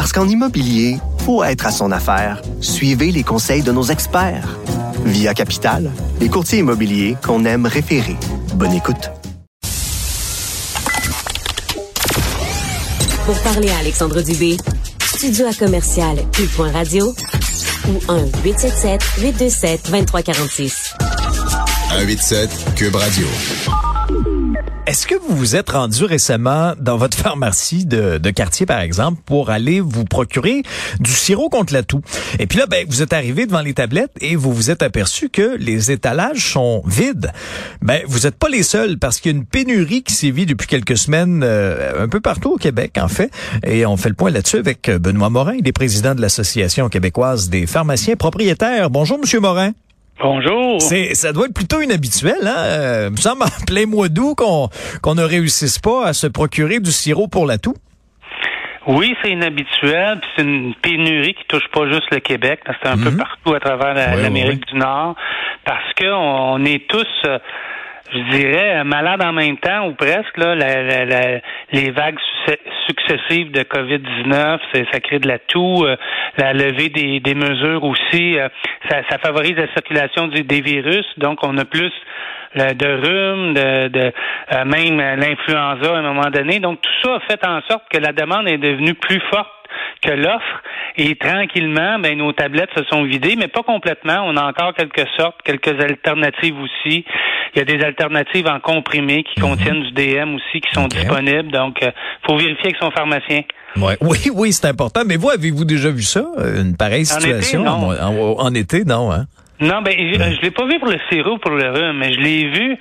Parce qu'en immobilier, faut être à son affaire. Suivez les conseils de nos experts. Via Capital, les courtiers immobiliers qu'on aime référer. Bonne écoute. Pour parler à Alexandre Dubé, studio à commercial cube.radio ou 1-877-827-2346. 187 Cube Radio. Est-ce que vous vous êtes rendu récemment dans votre pharmacie de, quartier, par exemple, pour aller vous procurer du sirop contre la toux? Et puis là, ben, vous êtes arrivé devant les tablettes et vous vous êtes aperçu que les étalages sont vides. Ben, vous n'êtes pas les seuls parce qu'il y a une pénurie qui sévit depuis quelques semaines euh, un peu partout au Québec, en fait. Et on fait le point là-dessus avec Benoît Morin, il est président de l'Association québécoise des pharmaciens propriétaires. Bonjour, Monsieur Morin. Bonjour. C'est, ça doit être plutôt inhabituel, hein? Euh, il me semble en plein mois d'août qu'on, qu'on ne réussisse pas à se procurer du sirop pour la toux. Oui, c'est inhabituel, puis c'est une pénurie qui touche pas juste le Québec, c'est un peu partout à travers l'Amérique du Nord, parce que on est tous euh, je dirais, malade en même temps ou presque. Là, la, la, les vagues successives de COVID-19, ça crée de la toux, euh, la levée des, des mesures aussi, euh, ça, ça, favorise la circulation du, des virus. Donc, on a plus de rhume, de, de euh, même l'influenza à un moment donné. Donc, tout ça a fait en sorte que la demande est devenue plus forte que l'offre. Et tranquillement, ben, nos tablettes se sont vidées, mais pas complètement. On a encore quelques sortes, quelques alternatives aussi. Il y a des alternatives en comprimés qui mhm. contiennent du DM aussi qui sont disponibles. Donc, il euh, faut vérifier avec son pharmacien. Ouais. Oui, oui, c'est important. Mais vous, avez-vous déjà vu ça, une pareille situation en été, non, en, été, non hein? Non, ben je, je l'ai pas vu pour le sirop pour le rhume, mais je l'ai vu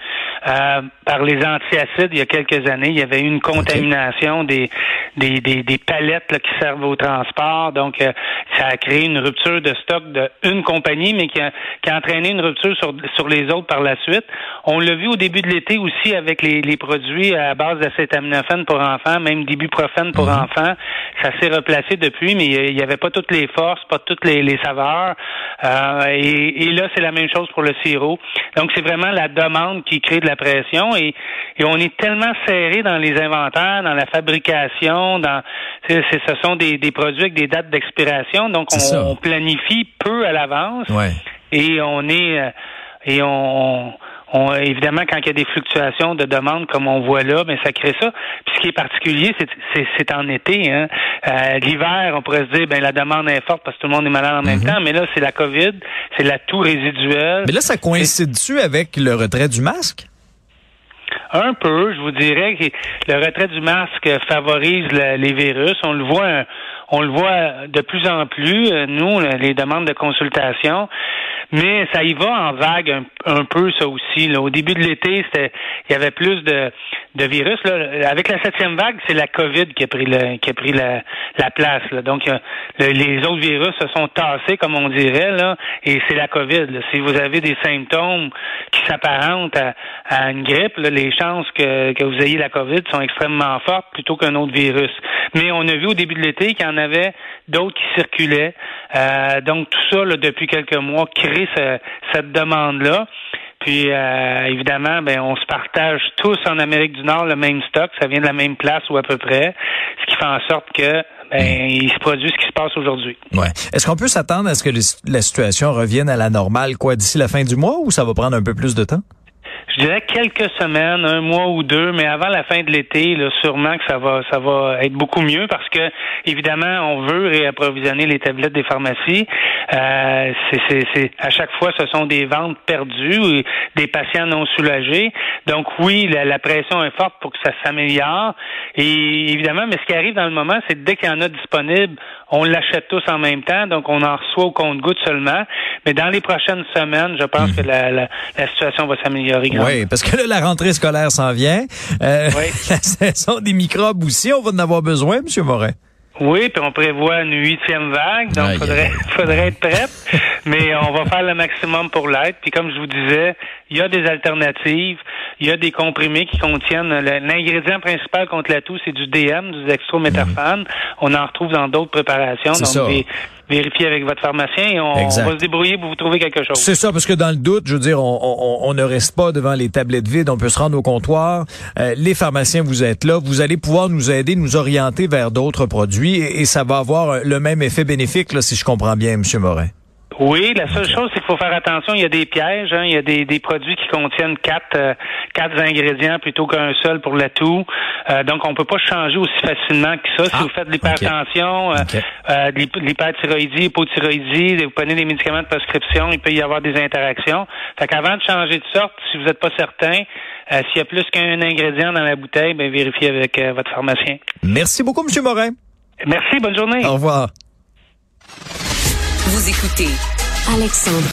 euh, par les antiacides il y a quelques années. Il y avait eu une contamination des, des, des, des, palettes là, qui servent au transport. Donc, euh, ça a créé une rupture de stock d'une compagnie, mais qui a, qui a entraîné une rupture sur, sur les autres par la suite. On l'a vu au début de l'été aussi avec les, les produits à base d'acétaminophène pour enfants, même d'ibuprofène pour mhm. enfants. Ça s'est replacé depuis, mais il n'y avait pas toutes les forces, pas toutes les, les saveurs. Euh, et, et, là, c'est la même chose pour le sirop. Donc, c'est vraiment la demande qui crée de la pression et, et on est tellement serré dans les inventaires, dans la fabrication, dans ce sont des, des produits avec des dates d'expiration, donc on, planifie peu à l'avance et on est euh, et on on, évidemment, quand il y a des fluctuations de demande comme on voit là, mais ça crée ça. Puis ce qui est particulier, c'est en été. Hein. Euh, L'hiver, on pourrait se dire, ben la demande est forte parce que tout le monde est malade en même mhm. temps. Mais là, c'est la COVID, c'est la toux résiduelle. Mais là, ça coïncide-tu avec le retrait du masque? Un peu, je vous dirais que le retrait du masque favorise les virus. On le voit, on le voit de plus en plus. Nous, les demandes de consultation, mais ça y va en vague un, peu ça aussi. Là. Au début de l'été, c'était il y avait plus de, de virus. Là. Avec la septième vague, c'est la COVID qui a pris le, qui a pris la, la place. Là. Donc les autres virus se sont tassés, comme on dirait, là, et c'est la COVID. Si vous avez des symptômes qui s'apparentent à, à, une grippe, là, les chances que, que vous ayez la COVID sont extrêmement fortes plutôt qu'un autre virus. Mais on a vu au début de l'été qu'il y en avait d'autres qui circulaient. Euh, donc tout ça, là, depuis quelques mois, crée cette demande-là. Puis euh, évidemment, ben on se partage tous en Amérique du Nord le même stock, ça vient de la même place ou à peu près, ce qui fait en sorte que ben, il se produit ce qui se passe aujourd'hui. Ouais. Est-ce qu'on peut s'attendre à ce que la situation revienne à la normale quoi d'ici la fin du mois ou ça va prendre un peu plus de temps? Je dirais quelques semaines, un mois ou deux, mais avant la fin de l'été, là, sûrement que ça va, ça va être beaucoup mieux parce que évidemment, on veut réapprovisionner les tablettes des pharmacies. Euh, c'est, à chaque fois, ce sont des ventes perdues, des patients non soulagés. Donc oui, la, pression est forte pour que ça s'améliore. Et évidemment, mais ce qui arrive dans le moment, c'est que dès qu'il y en a disponible, on l'achète tous en même temps, donc on en reçoit au compte-goutte seulement. Mais dans les prochaines semaines, je pense hmm. que la, la, la situation va s'améliorer. Oui, parce que là, la rentrée scolaire s'en vient. Euh, La saison des microbes aussi, on va en avoir besoin, M. Morin. Oui, puis on prévoit une huitième vague, donc il faudrait, faudrait être prête. mais on va faire le maximum pour l'être. Puis comme je vous disais, il y a des alternatives. Il y a des comprimés qui contiennent l'ingrédient principal contre la toux, c'est du DM, du dextrométhorphane. On en retrouve dans d'autres préparations. Donc, vérifier avec votre pharmacien et on, va se débrouiller pour vous trouver quelque chose. C'est ça, parce que dans le doute, je veux dire, on, ne reste pas devant les tablettes vides, on peut se rendre au comptoir. Euh, les pharmaciens, vous êtes là, vous allez pouvoir nous aider, nous orienter vers d'autres produits et, ça va avoir le même effet bénéfique, là, si je comprends bien, M. Morin. Oui, la seule chose, c'est qu'il faut faire attention. Il y a des pièges. Hein. Il y a des, des produits qui contiennent quatre, euh, quatre ingrédients plutôt qu'un seul pour la toux. Euh, donc, on peut pas changer aussi facilement que ça. si ah, vous faites de l'hypertension, okay. euh, de l'hyperthyroïdie, hypothyroïdie, vous prenez des médicaments de prescription, il peut y avoir des interactions. Fait qu'avant de changer de sorte, si vous n'êtes pas certain, s'il y a plus qu'un ingrédient dans la bouteille, ben vérifiez avec votre pharmacien. Merci beaucoup, M. Morin. Merci, bonne journée. Au revoir. Vous écoutez Alexandre